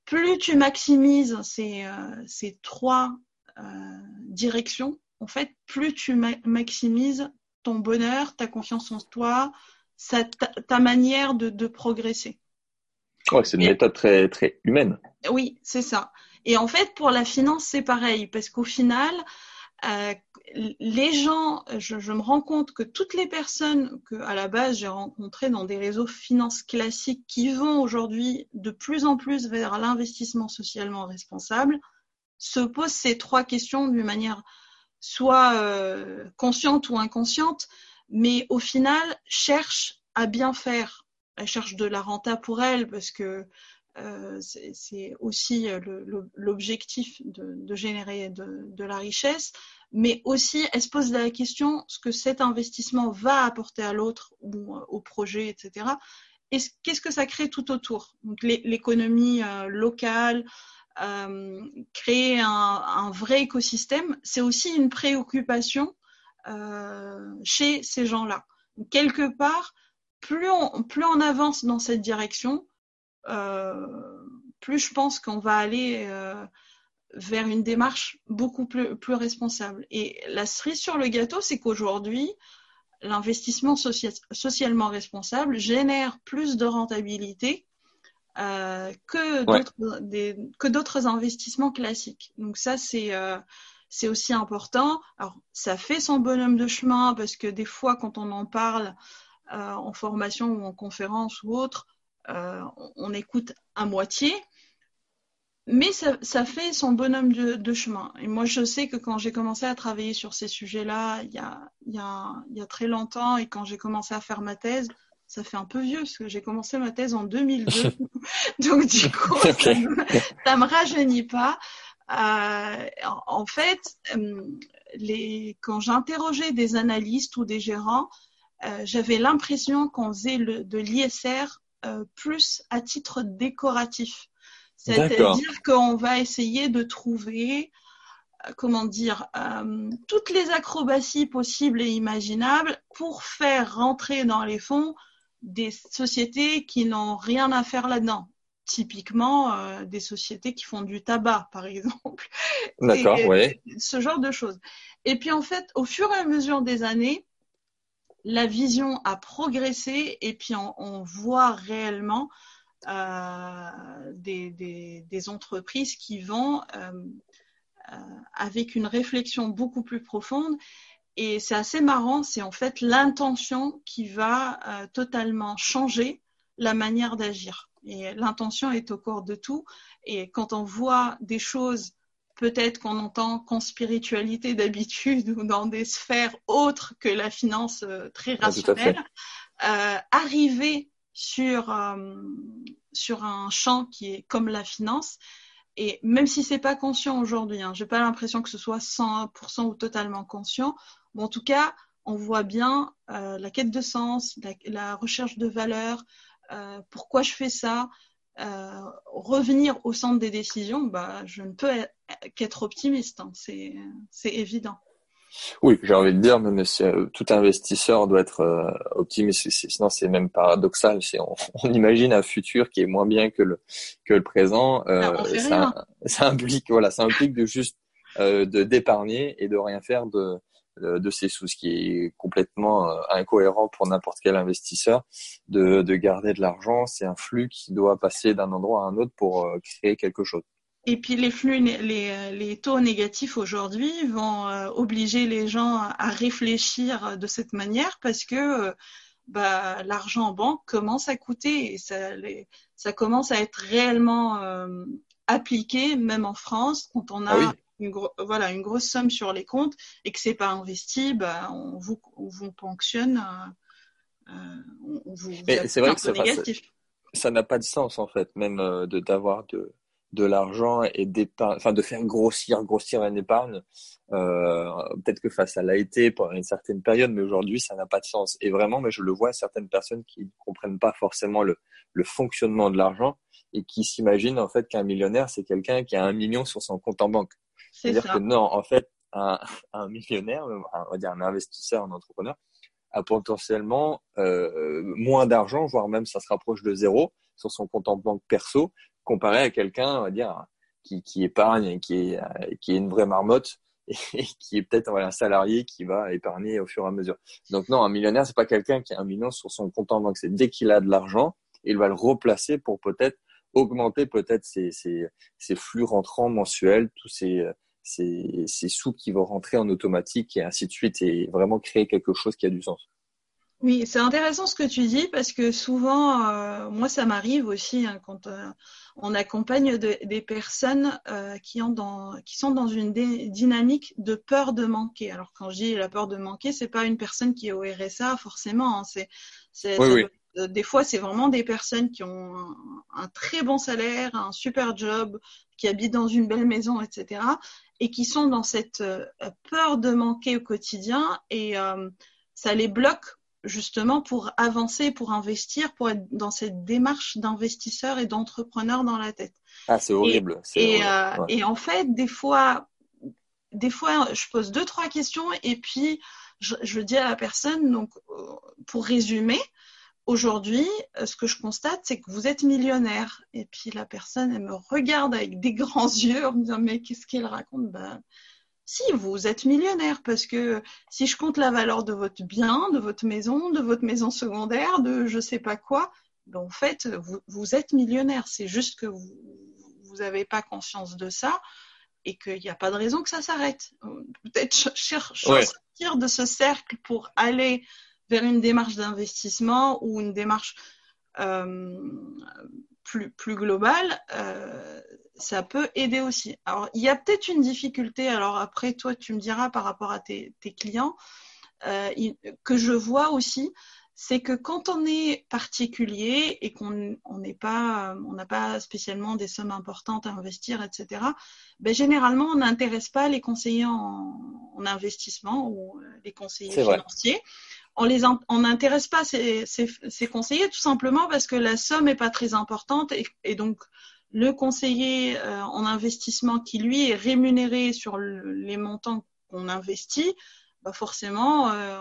plus tu maximises ces, euh, ces trois directions, en fait, plus tu maximises ton bonheur, ta confiance en toi, ta, manière de, progresser. c'est une méthode très, très humaine. Oui, c'est ça. Et en fait, pour la finance, c'est pareil, parce qu'au final, euh, les gens, je, me rends compte que toutes les personnes que, à la base, j'ai rencontrées dans des réseaux finance classiques qui vont aujourd'hui de plus en plus vers l'investissement socialement responsable, se posent ces trois questions d'une manière soit euh, consciente ou inconsciente, mais au final cherche à bien faire. Elle cherche de la renta pour elle parce que euh, c'est aussi l'objectif de, générer de, la richesse, mais aussi elle se pose la question ce que cet investissement va apporter à l'autre ou euh, au projet, etc. Et qu'est-ce que ça crée tout autour? L'économie locale, euh, créer un, vrai écosystème, c'est aussi une préoccupation euh, chez ces gens-là. Quelque part, plus on, avance dans cette direction, euh, plus je pense qu'on va aller vers une démarche beaucoup plus, plus, responsable. Et la cerise sur le gâteau, c'est qu'aujourd'hui, l'investissement socialement responsable génère plus de rentabilité euh, que d'autres investissements classiques. Donc ça c'est euh, c'est aussi important. Alors ça fait son bonhomme de chemin parce que des fois quand on en parle euh, en formation ou en conférence ou autre, on, on, écoute à moitié. Mais ça, ça fait son bonhomme de, de, chemin. Et moi, je sais que quand j'ai commencé à travailler sur ces sujets-là, il y a, il y, a, il y a très longtemps, et quand j'ai commencé à faire ma thèse, ça fait un peu vieux parce que j'ai commencé ma thèse en 2002. *laughs* Donc du coup, ça, me, me rajeunit pas. Euh, en, fait, euh, les, quand j'interrogeais des analystes ou des gérants, euh, j'avais l'impression qu'on faisait le, de l'ISR euh, plus à titre décoratif. C'est-à-dire qu'on va essayer de trouver, comment dire, toutes les acrobaties possibles et imaginables pour faire rentrer dans les fonds des sociétés qui n'ont rien à faire là-dedans. Typiquement, euh, des sociétés qui font du tabac, *laughs* par exemple. D'accord, ouais. Ce genre de choses. Et puis, en fait, au fur et à mesure des années, la vision a progressé et puis on, voit réellement des, des, entreprises qui vont avec une réflexion beaucoup plus profonde et c'est assez marrant, c'est en fait l'intention qui va euh, totalement changer la manière d'agir. Et l'intention est au corps de tout. Et quand on voit des choses, peut-être qu'on entend qu'en spiritualité *laughs* d'habitude ou dans des sphères autres que la finance euh, très rationnelle, euh, arriver sur, sur un champ qui est comme la finance, et même si c'est pas conscient aujourd'hui, hein, j'ai pas l'impression que ce soit 100% ou totalement conscient, en tout cas, on voit bien euh, la quête de sens, la, recherche de valeur, euh, pourquoi je fais ça, euh, revenir au centre des décisions, bah, je ne peux qu'être optimiste, hein, c'est évident. Oui, j'ai envie de dire, même si, tout investisseur doit être optimiste, sinon c'est même paradoxal. On, *laughs* on, imagine un futur qui est moins bien que le que le présent. Ah, ça, *laughs* ça, implique, voilà, ça implique de juste de d'épargner et de rien faire de euh, de ses sous, ce qui est complètement euh, incohérent pour n'importe quel investisseur de, de garder de l'argent. C'est un flux qui doit passer d'un endroit à un autre pour euh, créer quelque chose. Et puis les flux, les, les taux négatifs aujourd'hui vont obliger les gens à réfléchir de cette manière parce que bah, l'argent en banque commence à coûter et ça, ça commence à être réellement appliqué, même en France, quand on a ah une, voilà, une grosse somme sur les comptes et que c'est pas investi, bah, on, vous, vous ponctionne, euh, euh, on vous, c'est vrai que ça, ça n'a pas de sens en fait, même euh, de d'avoir de de l'argent et d'épargne, enfin de faire grossir, grossir une épargne. Euh, peut-être que face à l'AIT pendant une certaine période, mais aujourd'hui ça n'a pas de sens. Et vraiment, mais je le vois, certaines personnes qui ne comprennent pas forcément le, le fonctionnement de l'argent et qui s'imaginent en fait qu'un millionnaire c'est quelqu'un qui a un million sur son compte en banque. C'est-à-dire que non, en fait, un, *laughs* un, millionnaire, on va dire un investisseur, un entrepreneur, a potentiellement euh, moins d'argent, voire même ça se rapproche de zéro sur son compte en banque perso, comparé à quelqu'un, on va dire, qui, épargne et qui est, qui est une vraie marmotte *laughs* et qui est peut-être un salarié qui va épargner au fur et à mesure. Donc non, un millionnaire, c'est pas quelqu'un qui a un million sur son compte en banque. C'est dès qu'il a de l'argent, il va le replacer pour peut-être augmenter peut-être ses, flux rentrants mensuels, tous ces, ces sous qui vont rentrer en automatique et ainsi de suite et vraiment créer quelque chose qui a du sens. Oui, c'est intéressant ce que tu dis parce que souvent, euh, moi, ça m'arrive aussi hein, quand euh, on accompagne des personnes euh, qui, ont dans, qui sont dans une dynamique de peur de manquer. Alors quand je dis la peur de manquer, c'est pas une personne qui est au RSA forcément. Hein, c'est, c'est oui, oui. des fois, c'est vraiment des personnes qui ont un, un, très bon salaire, un super job, qui habitent dans une belle maison, etc. Et qui sont dans cette peur de manquer au quotidien et ça les bloque justement pour avancer, pour investir, pour être dans cette démarche d'investisseur et d'entrepreneur dans la tête. Ah, c'est horrible. Et, euh, et, en fait, des fois, des fois, je pose deux, trois questions et puis je, je dis à la personne, donc, euh, pour résumer, aujourd'hui, euh, ce que je constate, c'est que vous êtes millionnaire. Et puis la personne, elle me regarde avec des *laughs* grands yeux en me disant, mais qu'est-ce qu'elle raconte? Ben, si vous êtes millionnaire, parce que si je compte la valeur de votre bien, de votre maison, de votre maison secondaire, de je sais pas quoi, ben en fait, vous, vous êtes millionnaire. C'est juste que vous n'avez pas conscience de ça et qu'il n'y a pas de raison que ça s'arrête. Peut-être chercher ouais. sortir de ce cercle pour aller vers une démarche d'investissement ou une démarche euh, plus, plus globale. Euh, ça peut aider aussi. Alors, il y a peut-être une difficulté, alors après, toi, tu me diras par rapport à tes, tes clients, euh, que je vois aussi, c'est que quand on est particulier et qu'on n'est pas, on n'a pas spécialement des sommes importantes à investir, etc. Ben généralement, on n'intéresse pas les conseillers en, en, investissement ou euh, les conseillers financiers. On les, on n'intéresse pas ces, ces, ces, conseillers tout simplement parce que la somme est pas très importante et, et donc le conseiller euh, en investissement qui lui est rémunéré sur le, les montants qu'on investit, bah forcément, euh,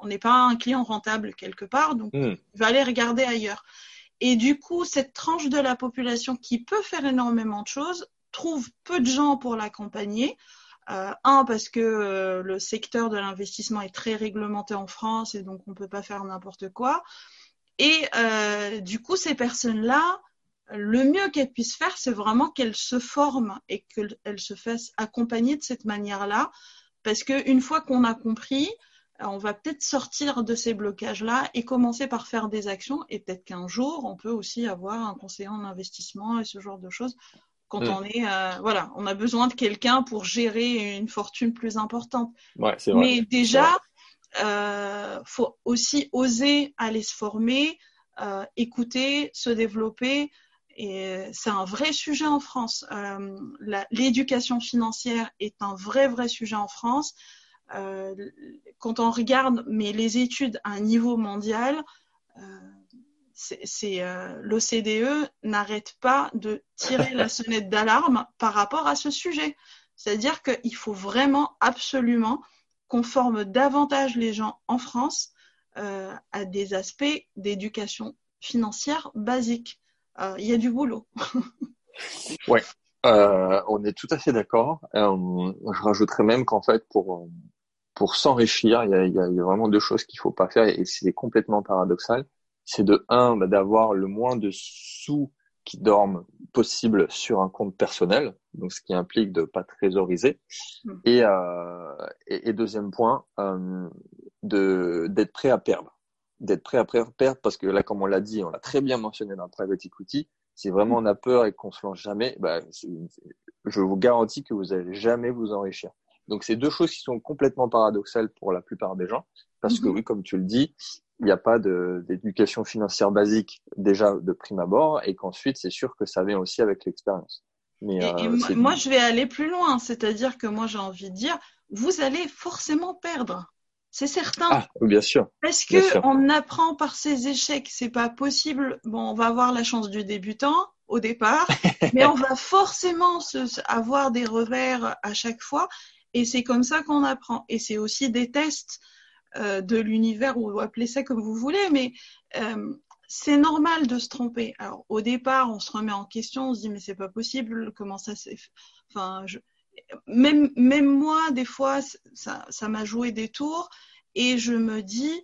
on n'est pas un client rentable quelque part, donc mmh. il va aller regarder ailleurs. Et du coup, cette tranche de la population qui peut faire énormément de choses trouve peu de gens pour l'accompagner. Euh, un, parce que euh, le secteur de l'investissement est très réglementé en France et donc on ne peut pas faire n'importe quoi. Et euh, du coup, ces personnes-là, le mieux qu'elles puissent faire, c'est vraiment qu'elles se forment et qu'elles se fassent accompagner de cette manière-là. Parce qu'une fois qu'on a compris, on va peut-être sortir de ces blocages-là et commencer par faire des actions. Et peut-être qu'un jour, on peut aussi avoir un conseiller en investissement et ce genre de choses. Quand mm. on est, euh, voilà, on a besoin de quelqu'un pour gérer une fortune plus importante. Ouais, c'est vrai. Mais déjà, euh, faut aussi oser aller se former, euh, écouter, se développer. Et c'est un vrai sujet en France. L'éducation financière est un vrai, vrai sujet en France. Quand on regarde mais les études à un niveau mondial, c'est euh, l'OCDE n'arrête pas de tirer la sonnette d'alarme par rapport à ce sujet. C'est-à-dire qu'il faut vraiment absolument qu'on forme davantage les gens en France euh, à des aspects d'éducation financière basique. Euh, il y a du boulot. *laughs* euh, on est tout à fait d'accord. Je rajouterais même qu'en fait, pour pour s'enrichir, il y y a, vraiment deux choses qu'il faut pas faire et c'est complètement paradoxal. C'est de un, bah, d'avoir le moins de sous qui dorment possible sur un compte personnel, donc ce qui implique de pas trésoriser. Mmh. Et, euh, et, et, deuxième point, euh, de d'être prêt à perdre, d'être prêt à perdre parce que là, comme on l'a dit, on l'a très bien mentionné dans le private equity, si vraiment on a peur et qu'on se lance jamais, bah, je vous garantis que vous allez jamais vous enrichir. Donc c'est deux choses qui sont complètement paradoxales pour la plupart des gens, parce que mmh. oui, comme tu le dis, il n'y a pas d'éducation financière basique déjà de prime abord et qu'ensuite c'est sûr que ça vient aussi avec l'expérience. Mais et, euh, moi, je vais aller plus loin, c'est-à-dire que moi j'ai envie de dire, vous allez forcément perdre, c'est certain. Ah, bien sûr. Parce que on apprend par ses échecs, c'est pas possible. Bon, on va avoir la chance du débutant au départ, *laughs* mais on va forcément se, avoir des revers à chaque fois, et c'est comme ça qu'on apprend. Et c'est aussi des tests. Euh, de l'univers, ou appelez ça comme vous voulez, mais euh, c'est normal de se tromper. Alors au départ, on se remet en question, on se dit mais c'est pas possible, comment ça s'est Enfin, même même moi, des fois, ça ça m'a joué des tours et je me dis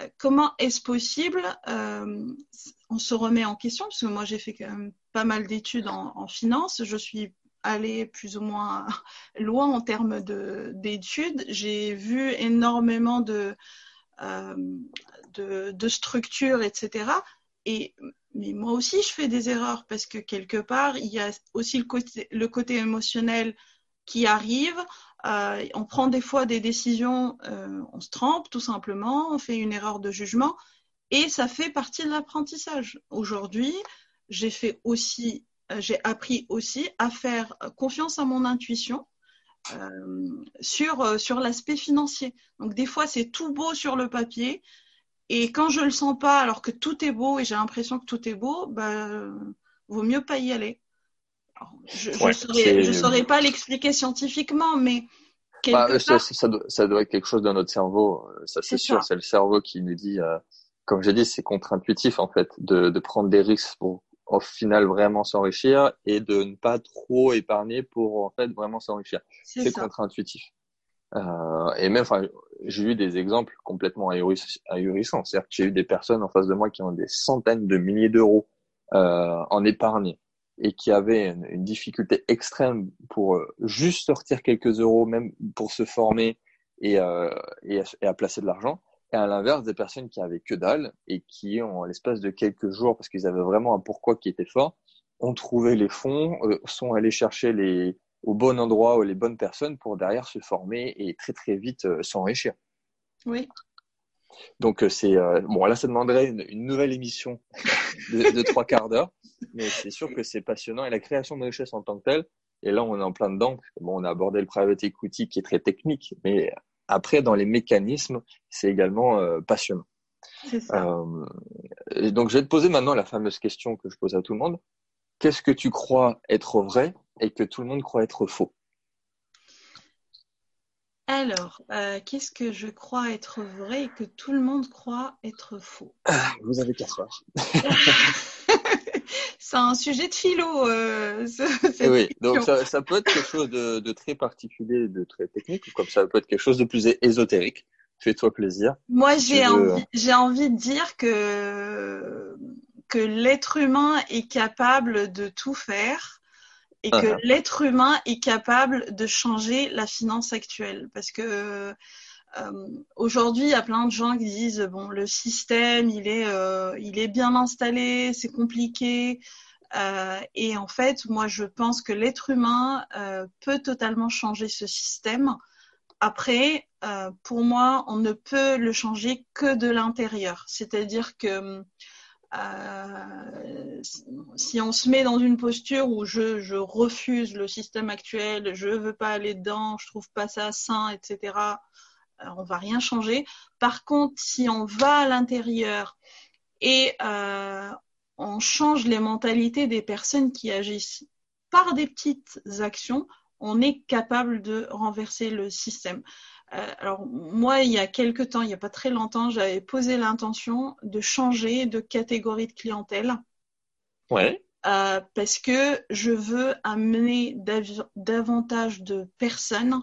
euh, comment est-ce possible On se remet en question? Parce que moi j'ai fait quand même pas mal d'études en, en finance. Je suis aller plus ou moins *laughs* loin en termes d'études. J'ai vu énormément de, euh, de, structures, etc. Et mais moi aussi, je fais des erreurs parce que quelque part, il y a aussi le côté, le côté émotionnel qui arrive. Euh, on prend des fois des décisions, euh, on se trompe tout simplement, on fait une erreur de jugement et ça fait partie de l'apprentissage. Aujourd'hui, j'ai fait aussi j'ai appris aussi à faire confiance à mon intuition euh, sur, euh, sur l'aspect financier. Donc des fois, c'est tout beau sur le papier. Et quand je le sens pas, alors que tout est beau et j'ai l'impression que tout est beau, bah, vaut mieux pas y aller. je ne saurais, pas l'expliquer scientifiquement, mais bah, ça, ça, doit, ça, doit, être quelque chose dans notre cerveau. Ça, c'est sûr. C'est le cerveau qui nous dit, comme j'ai dit, c'est contre-intuitif en fait de, de prendre des risques pour au final vraiment s'enrichir et de ne pas trop épargner pour en fait vraiment s'enrichir. C'est contre-intuitif. Euh, et même, enfin, j'ai eu des exemples complètement ahurissants. C'est-à-dire que j'ai eu des personnes en face de moi qui ont des centaines de milliers d'euros euh, en épargne et qui avaient une, une difficulté extrême pour euh, juste sortir quelques euros, même pour se former et, euh, et, et à placer de l'argent. Et à l'inverse, des personnes qui avaient que dalle et qui, en l'espace de quelques jours, parce qu'ils avaient vraiment un pourquoi qui était fort, ont trouvé les fonds, euh, sont allés chercher les au bon endroit ou les bonnes personnes pour derrière se former et très très vite euh, s'enrichir. Oui. Donc euh, c'est bon là ça demanderait une, nouvelle émission de, de trois quarts d'heure, mais c'est sûr que c'est passionnant et la création de richesse en tant que telle. Et là on est en plein dedans. Bon on a abordé le private equity qui est très technique, mais après, dans les mécanismes, c'est également euh, passionnant. Euh, donc, je vais te poser maintenant la fameuse question que je pose à tout le monde. Qu'est-ce que tu crois être vrai et que tout le monde croit être faux? Alors, euh, qu'est-ce que je crois être vrai et que tout le monde croit être faux? Ah, Vous avez qu'à soir. *laughs* c'est un sujet de philo. Euh, eh oui, donc ça, ça, peut être quelque chose de, de, très particulier, de très technique, ou comme ça peut être quelque chose de plus ésotérique. Fais-toi plaisir. Moi, j'ai envie, j'ai envie de dire que que l'être humain est capable de tout faire et que uh-huh. l'être humain est capable de changer la finance actuelle. Parce que euh, aujourd'hui, il y a plein de gens qui disent bon, le système, il est, euh, il est bien installé, c'est compliqué. Euh, et en fait, moi, je pense que l'être humain peut totalement changer ce système. Après, pour moi, on ne peut le changer que de l'intérieur. C'est-à-dire que si on se met dans une posture où je, je, refuse le système actuel, je veux pas aller dedans, je trouve pas ça sain, etc., on va rien changer. Par contre, si on va à l'intérieur et euh, on change les mentalités des personnes qui agissent par des petites actions, on est capable de renverser le système. Euh, alors moi, il y a quelque temps, il n'y a pas très longtemps, j'avais posé l'intention de changer de catégorie de clientèle. Ouais. Euh, parce que je veux amener davantage de personnes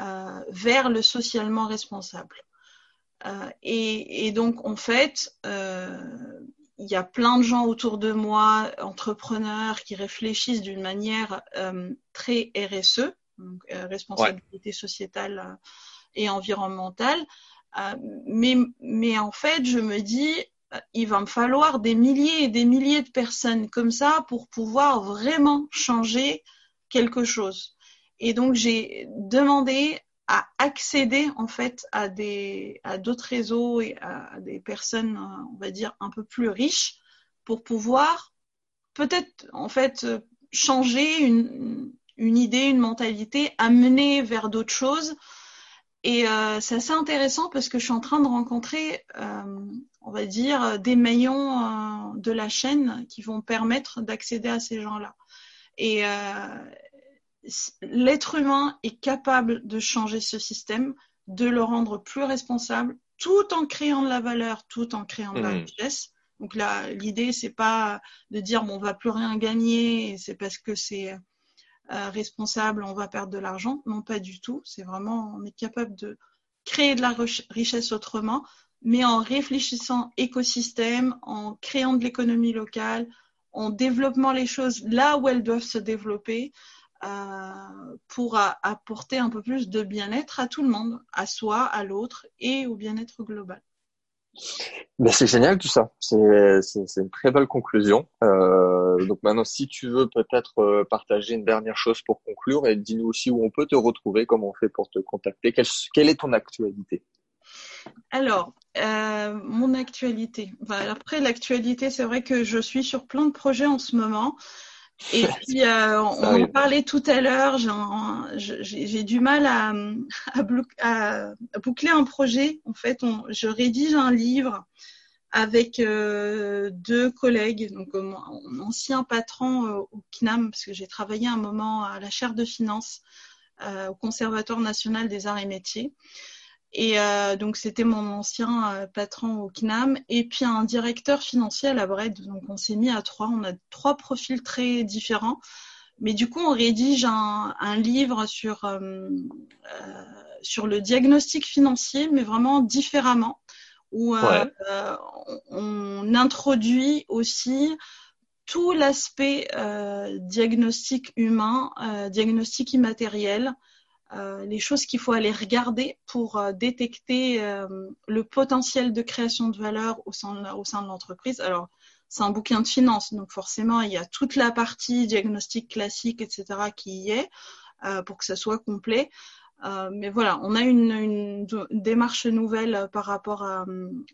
euh, vers le socialement responsable. Euh, et, et, donc, en fait, euh, il y a plein de gens autour de moi, entrepreneurs, qui réfléchissent d'une manière très RSE, donc, responsabilité ouais. sociétale et environnementale. mais, mais en fait, je me dis, il va me falloir des milliers et des milliers de personnes comme ça pour pouvoir vraiment changer quelque chose. Et donc, j'ai demandé à accéder en fait à des à d'autres réseaux et à des personnes on va dire un peu plus riches pour pouvoir peut-être en fait changer une, une idée, une mentalité, amener vers d'autres choses. Et euh, c'est assez intéressant parce que je suis en train de rencontrer, euh, on va dire, des maillons euh, de la chaîne qui vont permettre d'accéder à ces gens-là. Et, euh, l'être humain est capable de changer ce système, de le rendre plus responsable, tout en créant de la valeur, tout en créant de la mmh. richesse. Donc là, l'idée, c'est pas de dire bon, on va plus rien gagner, c'est parce que c'est euh, responsable, on va perdre de l'argent. Non, pas du tout. C'est vraiment, on est capable de créer de la richesse autrement, mais en réfléchissant écosystème, en créant de l'économie locale, en développant les choses là où elles doivent se développer, pour apporter un peu plus de bien-être à tout le monde, à soi, à l'autre et au bien-être global. Ben c'est génial tout ça. C'est une très belle conclusion. Euh, donc maintenant, si tu veux peut-être euh, partager une dernière chose pour conclure et dis-nous aussi où on peut te retrouver, comment on fait pour te contacter, quelle, quelle est ton actualité? Alors, euh, mon actualité. Enfin, après l'actualité, c'est vrai que je suis sur plein de projets en ce moment. Et *laughs* puis, euh, on en parlait tout à l'heure, j'ai du mal à, à, à, boucler un projet. En fait, on, je rédige un livre avec euh, deux collègues, donc euh, mon ancien patron au CNAM, parce que j'ai travaillé un moment à la chaire de finance au Conservatoire national des arts et métiers. Et euh, donc, c'était mon ancien euh, patron au CNAM et puis un directeur financier à la Bred. Donc, on s'est mis à trois. On a trois profils très différents. Mais du coup, on rédige un, un livre sur, euh, euh sur le diagnostic financier, mais vraiment différemment, où euh, ouais. on introduit aussi tout l'aspect diagnostic humain, diagnostic immatériel, euh, les choses qu'il faut aller regarder pour euh, détecter euh, le potentiel de création de valeur au sein, de l'entreprise. Alors, c'est un bouquin de finance, donc forcément, il y a toute la partie diagnostic classique, etc., qui y est pour que ça soit complet. mais voilà, on a une, démarche nouvelle par rapport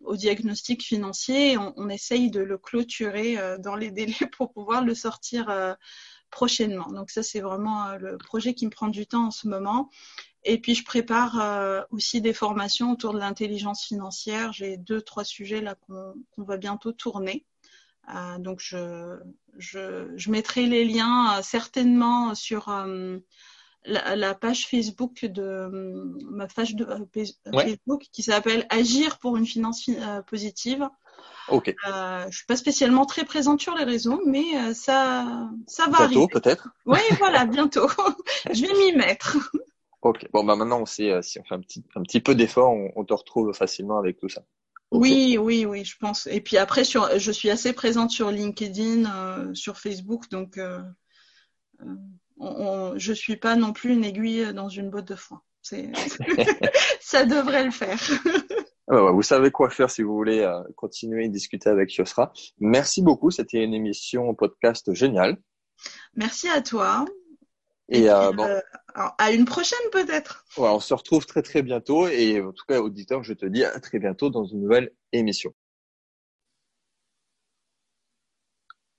au diagnostic financier. On, on, essaye de le clôturer dans les délais *laughs* pour pouvoir le sortir prochainement. Donc ça, c'est vraiment euh, le projet qui me prend du temps en ce moment. Et puis, je prépare euh, aussi des formations autour de l'intelligence financière. J'ai deux, trois sujets là qu'on qu va bientôt tourner. Euh, donc, je, je, je, mettrai les liens euh, certainement sur euh, la, la, page Facebook de ma page de Facebook ouais. qui s'appelle Agir pour une finance positive. Ok. Euh, je suis pas spécialement très présente sur les réseaux, mais euh, ça, ça va bientôt, peut-être. Oui, voilà, bientôt. *laughs* je vais m'y mettre. Ok. Bon, bah maintenant, on sait, euh, si on fait un petit, un petit peu d'effort, on, te retrouve facilement avec tout ça. Oui, oui, oui, je pense. Et puis après, sur, je suis assez présente sur LinkedIn, euh, sur Facebook, donc euh, on, je suis pas non plus une aiguille dans une botte de foin. *laughs* ça devrait le faire. *laughs* Ah bah vous savez quoi faire si vous voulez continuer à discuter avec Yosra. Merci beaucoup. C'était une émission podcast géniale. Merci à toi. Et, euh, bon. Euh, à une prochaine peut-être. on se retrouve très très bientôt et en tout cas auditeur, je te dis à très bientôt dans une nouvelle émission.